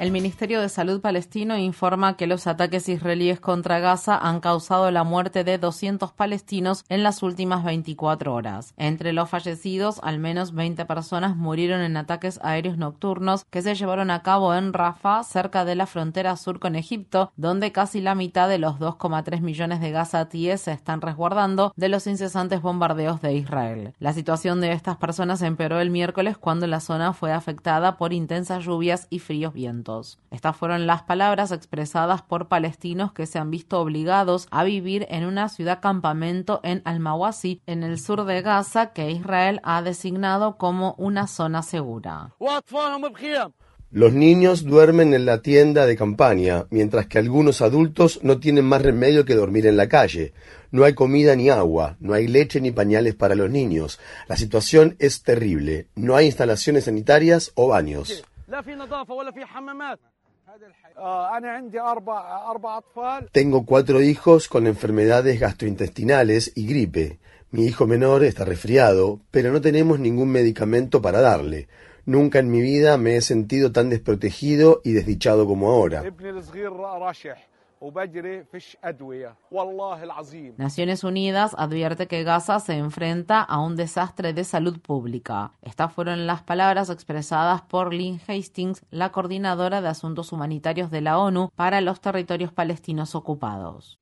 El Ministerio de Salud palestino informa que los ataques israelíes contra Gaza han causado la muerte de 200 palestinos en las últimas 24 horas. Entre los fallecidos, al menos 20 personas murieron en ataques aéreos nocturnos que se llevaron a cabo en Rafah, cerca de la frontera sur con Egipto, donde casi la mitad de los 2,3 millones de gazatíes se están resguardando de los incesantes bombardeos de Israel. La situación de estas personas empeoró el miércoles cuando la zona fue afectada por intensas lluvias y fríos vientos. Estas fueron las palabras expresadas por palestinos que se han visto obligados a vivir en una ciudad campamento en Al-Mawasi, en el sur de Gaza, que Israel ha designado como una zona segura. Los niños duermen en la tienda de campaña, mientras que algunos adultos no tienen más remedio que dormir en la calle. No hay comida ni agua, no hay leche ni pañales para los niños. La situación es terrible. No hay instalaciones sanitarias o baños. Tengo cuatro hijos con enfermedades gastrointestinales y gripe. Mi hijo menor está resfriado, pero no tenemos ningún medicamento para darle. Nunca en mi vida me he sentido tan desprotegido y desdichado como ahora. Naciones Unidas advierte que Gaza se enfrenta a un desastre de salud pública. Estas fueron las palabras expresadas por Lynn Hastings, la coordinadora de asuntos humanitarios de la ONU para los territorios palestinos ocupados.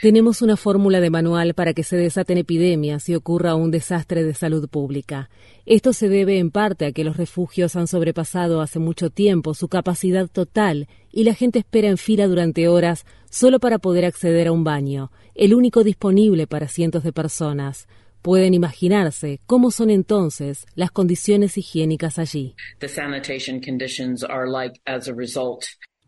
Tenemos una fórmula de manual para que se desaten epidemias y ocurra un desastre de salud pública. Esto se debe en parte a que los refugios han sobrepasado hace mucho tiempo su capacidad total y la gente espera en fila durante horas solo para poder acceder a un baño, el único disponible para cientos de personas. Pueden imaginarse cómo son entonces las condiciones higiénicas allí.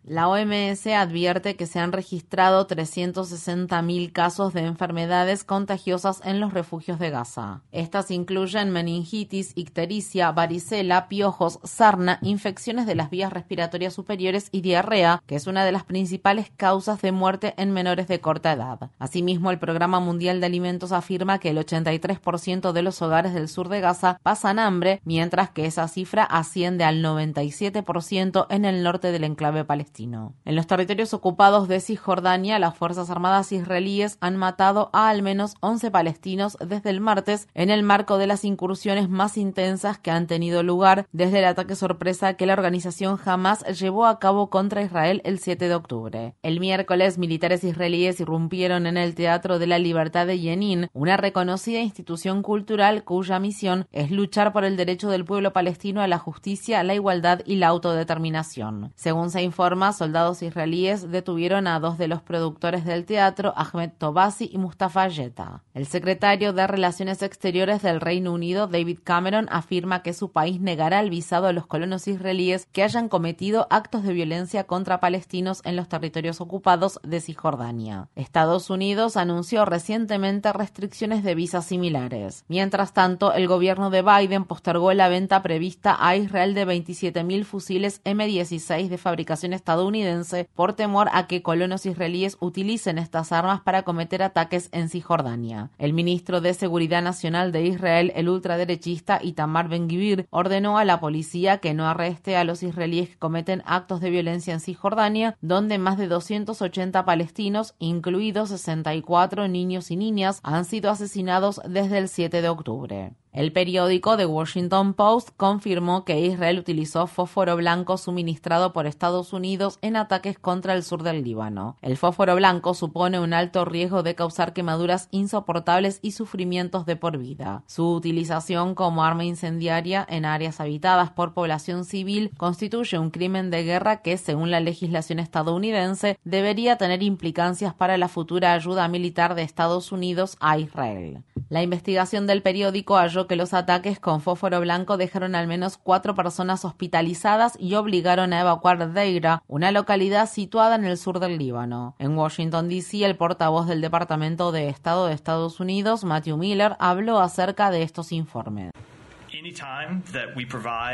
La OMS advierte que se han registrado 360.000 casos de enfermedades contagiosas en los refugios de Gaza. Estas incluyen meningitis, ictericia, varicela, piojos, sarna, infecciones de las vías respiratorias superiores y diarrea, que es una de las principales causas de muerte en menores de corta edad. Asimismo, el Programa Mundial de Alimentos afirma que el 83% de los hogares del sur de Gaza pasan hambre, mientras que esa cifra asciende al 97% en el norte del enclave palestino. En los territorios ocupados de Cisjordania, las Fuerzas Armadas israelíes han matado a al menos 11 palestinos desde el martes en el marco de las incursiones más intensas que han tenido lugar desde el ataque sorpresa que la organización Hamas llevó a cabo contra Israel el 7 de octubre. El miércoles, militares israelíes irrumpieron en el Teatro de la Libertad de Yenin, una reconocida institución cultural cuya misión es luchar por el derecho del pueblo palestino a la justicia, la igualdad y la autodeterminación. Según se informa, soldados israelíes detuvieron a dos de los productores del teatro, Ahmed Tobasi y Mustafa Yeta. El secretario de Relaciones Exteriores del Reino Unido, David Cameron, afirma que su país negará el visado a los colonos israelíes que hayan cometido actos de violencia contra palestinos en los territorios ocupados de Cisjordania. Estados Unidos anunció recientemente restricciones de visas similares. Mientras tanto, el gobierno de Biden postergó la venta prevista a Israel de 27.000 fusiles M16 de fabricación estadounidense estadounidense por temor a que colonos israelíes utilicen estas armas para cometer ataques en Cisjordania. El ministro de Seguridad Nacional de Israel, el ultraderechista Itamar Ben-Gvir, ordenó a la policía que no arreste a los israelíes que cometen actos de violencia en Cisjordania, donde más de 280 palestinos, incluidos 64 niños y niñas, han sido asesinados desde el 7 de octubre. El periódico The Washington Post confirmó que Israel utilizó fósforo blanco suministrado por Estados Unidos en ataques contra el sur del Líbano. El fósforo blanco supone un alto riesgo de causar quemaduras insoportables y sufrimientos de por vida. Su utilización como arma incendiaria en áreas habitadas por población civil constituye un crimen de guerra que, según la legislación estadounidense, debería tener implicancias para la futura ayuda militar de Estados Unidos a Israel. La investigación del periódico halló que los ataques con fósforo blanco dejaron al menos cuatro personas hospitalizadas y obligaron a evacuar Deira, una localidad situada en el sur del Líbano. En Washington, D.C., el portavoz del Departamento de Estado de Estados Unidos, Matthew Miller, habló acerca de estos informes.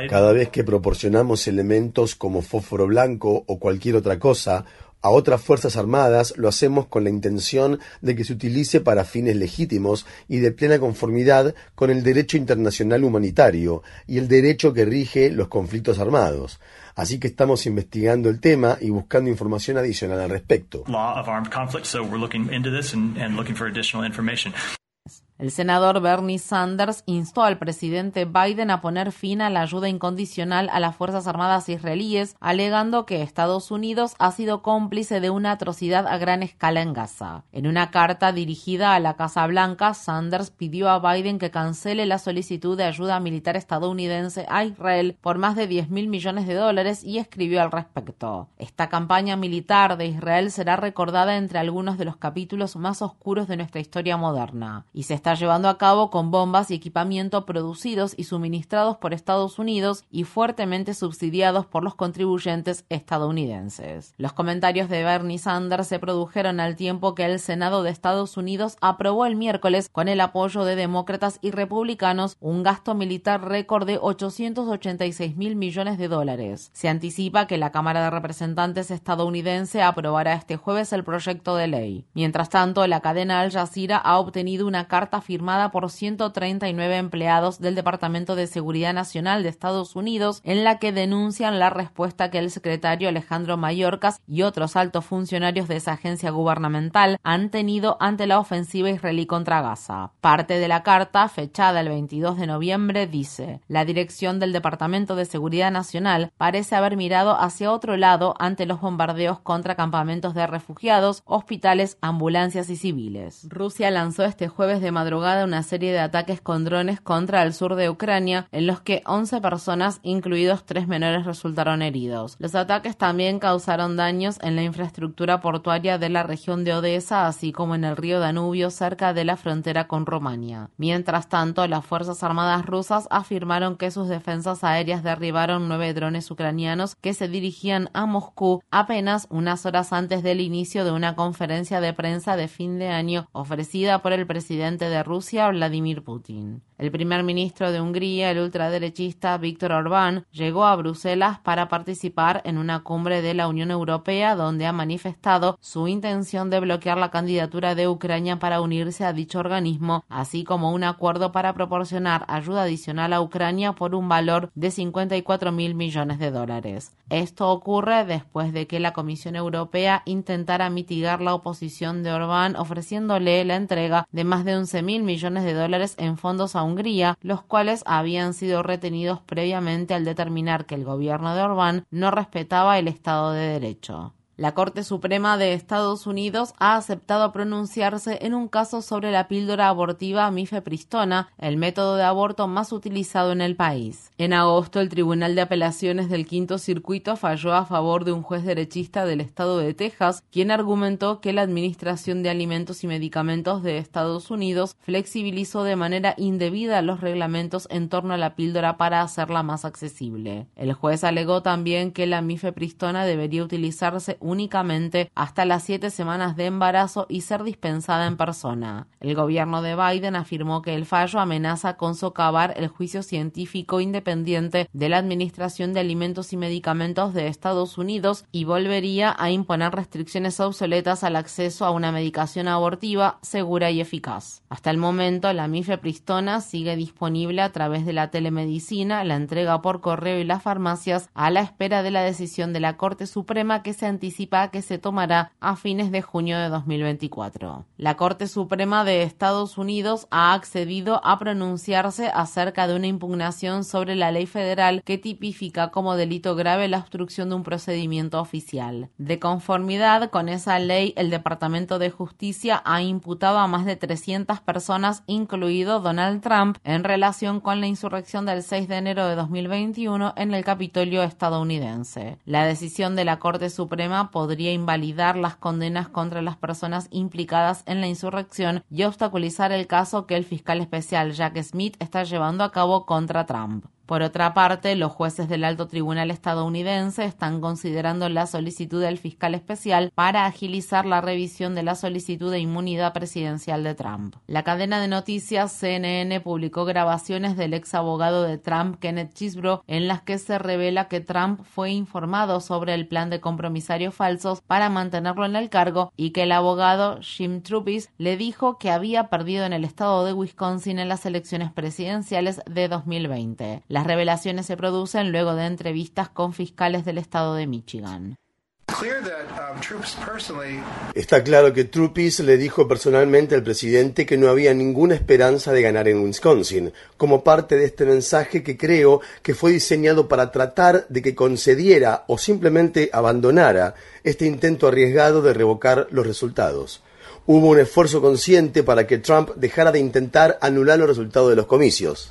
Cada vez que proporcionamos elementos como fósforo blanco o cualquier otra cosa, a otras Fuerzas Armadas lo hacemos con la intención de que se utilice para fines legítimos y de plena conformidad con el derecho internacional humanitario y el derecho que rige los conflictos armados. Así que estamos investigando el tema y buscando información adicional al respecto. El senador Bernie Sanders instó al presidente Biden a poner fin a la ayuda incondicional a las Fuerzas Armadas israelíes, alegando que Estados Unidos ha sido cómplice de una atrocidad a gran escala en Gaza. En una carta dirigida a la Casa Blanca, Sanders pidió a Biden que cancele la solicitud de ayuda militar estadounidense a Israel por más de 10 mil millones de dólares y escribió al respecto. Esta campaña militar de Israel será recordada entre algunos de los capítulos más oscuros de nuestra historia moderna y se está llevando a cabo con bombas y equipamiento producidos y suministrados por Estados Unidos y fuertemente subsidiados por los contribuyentes estadounidenses. Los comentarios de Bernie Sanders se produjeron al tiempo que el Senado de Estados Unidos aprobó el miércoles, con el apoyo de demócratas y republicanos, un gasto militar récord de 886 mil millones de dólares. Se anticipa que la Cámara de Representantes estadounidense aprobará este jueves el proyecto de ley. Mientras tanto, la cadena Al Jazeera ha obtenido una carta firmada por 139 empleados del Departamento de Seguridad Nacional de Estados Unidos en la que denuncian la respuesta que el secretario Alejandro Mayorkas y otros altos funcionarios de esa agencia gubernamental han tenido ante la ofensiva israelí contra Gaza. Parte de la carta, fechada el 22 de noviembre, dice, la dirección del Departamento de Seguridad Nacional parece haber mirado hacia otro lado ante los bombardeos contra campamentos de refugiados, hospitales, ambulancias y civiles. Rusia lanzó este jueves de madrugada una serie de ataques con drones contra el sur de Ucrania, en los que 11 personas, incluidos tres menores, resultaron heridos. Los ataques también causaron daños en la infraestructura portuaria de la región de Odessa, así como en el río Danubio cerca de la frontera con Rumania. Mientras tanto, las Fuerzas Armadas rusas afirmaron que sus defensas aéreas derribaron nueve drones ucranianos que se dirigían a Moscú apenas unas horas antes del inicio de una conferencia de prensa de fin de año ofrecida por el presidente de Rusia, Vladimir Putin. El primer ministro de Hungría, el ultraderechista Víctor Orbán, llegó a Bruselas para participar en una cumbre de la Unión Europea donde ha manifestado su intención de bloquear la candidatura de Ucrania para unirse a dicho organismo, así como un acuerdo para proporcionar ayuda adicional a Ucrania por un valor de 54 mil millones de dólares. Esto ocurre después de que la Comisión Europea intentara mitigar la oposición de Orbán ofreciéndole la entrega de más de 11 mil millones de dólares en fondos a Hungría, los cuales habían sido retenidos previamente al determinar que el gobierno de Orbán no respetaba el Estado de Derecho. La Corte Suprema de Estados Unidos ha aceptado pronunciarse en un caso sobre la píldora abortiva mifepristona, el método de aborto más utilizado en el país. En agosto, el Tribunal de Apelaciones del Quinto Circuito falló a favor de un juez derechista del estado de Texas, quien argumentó que la Administración de Alimentos y Medicamentos de Estados Unidos flexibilizó de manera indebida los reglamentos en torno a la píldora para hacerla más accesible. El juez alegó también que la mifepristona debería utilizarse únicamente hasta las siete semanas de embarazo y ser dispensada en persona. El gobierno de Biden afirmó que el fallo amenaza con socavar el juicio científico independiente de la Administración de Alimentos y Medicamentos de Estados Unidos y volvería a imponer restricciones obsoletas al acceso a una medicación abortiva segura y eficaz. Hasta el momento, la mifepristona sigue disponible a través de la telemedicina, la entrega por correo y las farmacias a la espera de la decisión de la Corte Suprema que se anticipa que se tomará a fines de junio de 2024. La Corte Suprema de Estados Unidos ha accedido a pronunciarse acerca de una impugnación sobre la ley federal que tipifica como delito grave la obstrucción de un procedimiento oficial. De conformidad con esa ley, el Departamento de Justicia ha imputado a más de 300 personas, incluido Donald Trump, en relación con la insurrección del 6 de enero de 2021 en el Capitolio estadounidense. La decisión de la Corte Suprema podría invalidar las condenas contra las personas implicadas en la insurrección y obstaculizar el caso que el fiscal especial Jack Smith está llevando a cabo contra Trump. Por otra parte, los jueces del alto tribunal estadounidense están considerando la solicitud del fiscal especial para agilizar la revisión de la solicitud de inmunidad presidencial de Trump. La cadena de noticias CNN publicó grabaciones del ex abogado de Trump, Kenneth Chisbro, en las que se revela que Trump fue informado sobre el plan de compromisarios falsos para mantenerlo en el cargo y que el abogado Jim Trupis le dijo que había perdido en el estado de Wisconsin en las elecciones presidenciales de 2020. Las revelaciones se producen luego de entrevistas con fiscales del estado de Michigan. Um, Está claro que Trupis le dijo personalmente al presidente que no había ninguna esperanza de ganar en Wisconsin, como parte de este mensaje que creo que fue diseñado para tratar de que concediera o simplemente abandonara este intento arriesgado de revocar los resultados hubo un esfuerzo consciente para que Trump dejara de intentar anular los resultados de los comicios.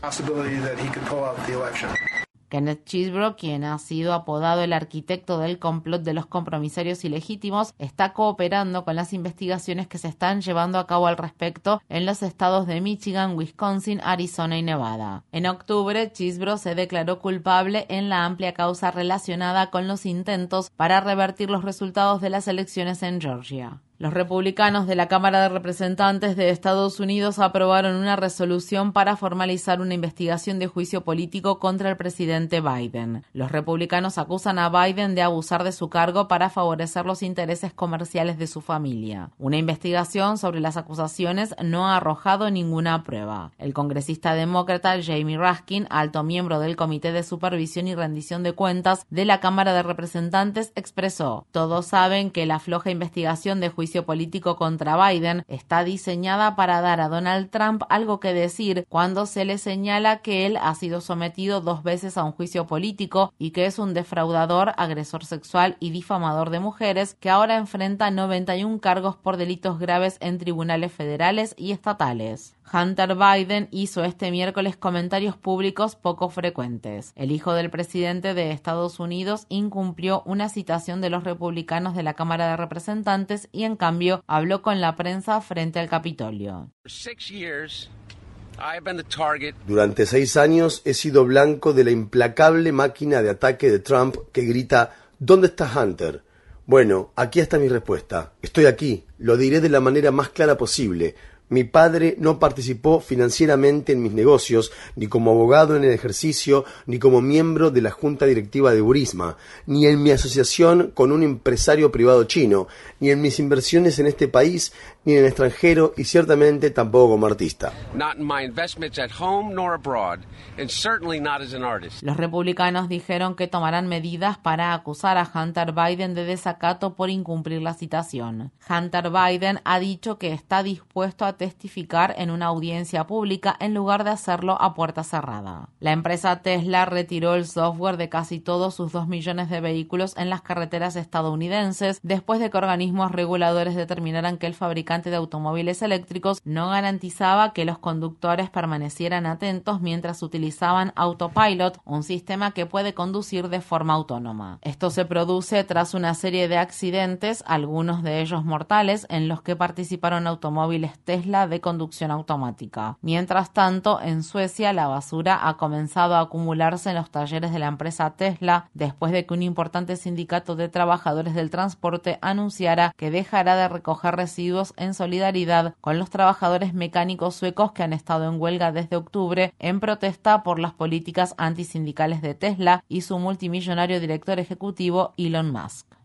Kenneth Chisbro, quien ha sido apodado el arquitecto del complot de los compromisarios ilegítimos, está cooperando con las investigaciones que se están llevando a cabo al respecto en los estados de Michigan, Wisconsin, Arizona y Nevada. En octubre, Chisbro se declaró culpable en la amplia causa relacionada con los intentos para revertir los resultados de las elecciones en Georgia. Los republicanos de la Cámara de Representantes de Estados Unidos aprobaron una resolución para formalizar una investigación de juicio político contra el presidente Biden. Los republicanos acusan a Biden de abusar de su cargo para favorecer los intereses comerciales de su familia. Una investigación sobre las acusaciones no ha arrojado ninguna prueba. El congresista demócrata Jamie Raskin, alto miembro del Comité de Supervisión y Rendición de Cuentas de la Cámara de Representantes, expresó: Todos saben que la floja investigación de juicio juicio político contra Biden está diseñada para dar a Donald Trump algo que decir cuando se le señala que él ha sido sometido dos veces a un juicio político y que es un defraudador, agresor sexual y difamador de mujeres que ahora enfrenta 91 cargos por delitos graves en tribunales federales y estatales. Hunter Biden hizo este miércoles comentarios públicos poco frecuentes. El hijo del presidente de Estados Unidos incumplió una citación de los republicanos de la Cámara de Representantes y en cambio habló con la prensa frente al Capitolio. Durante seis años he sido blanco de la implacable máquina de ataque de Trump que grita ¿Dónde está Hunter? Bueno, aquí está mi respuesta. Estoy aquí. Lo diré de la manera más clara posible. Mi padre no participó financieramente en mis negocios, ni como abogado en el ejercicio, ni como miembro de la junta directiva de Burisma, ni en mi asociación con un empresario privado chino, ni en mis inversiones en este país, ni en el extranjero, y ciertamente tampoco como artista. Los republicanos dijeron que tomarán medidas para acusar a Hunter Biden de desacato por incumplir la citación. Hunter Biden ha dicho que está dispuesto a testificar en una audiencia pública en lugar de hacerlo a puerta cerrada. La empresa Tesla retiró el software de casi todos sus 2 millones de vehículos en las carreteras estadounidenses después de que organismos reguladores determinaran que el fabricante de automóviles eléctricos no garantizaba que los conductores permanecieran atentos mientras utilizaban Autopilot, un sistema que puede conducir de forma autónoma. Esto se produce tras una serie de accidentes, algunos de ellos mortales, en los que participaron automóviles Tesla de conducción automática. Mientras tanto, en Suecia la basura ha comenzado a acumularse en los talleres de la empresa Tesla después de que un importante sindicato de trabajadores del transporte anunciara que dejará de recoger residuos en solidaridad con los trabajadores mecánicos suecos que han estado en huelga desde octubre en protesta por las políticas antisindicales de Tesla y su multimillonario director ejecutivo Elon Musk.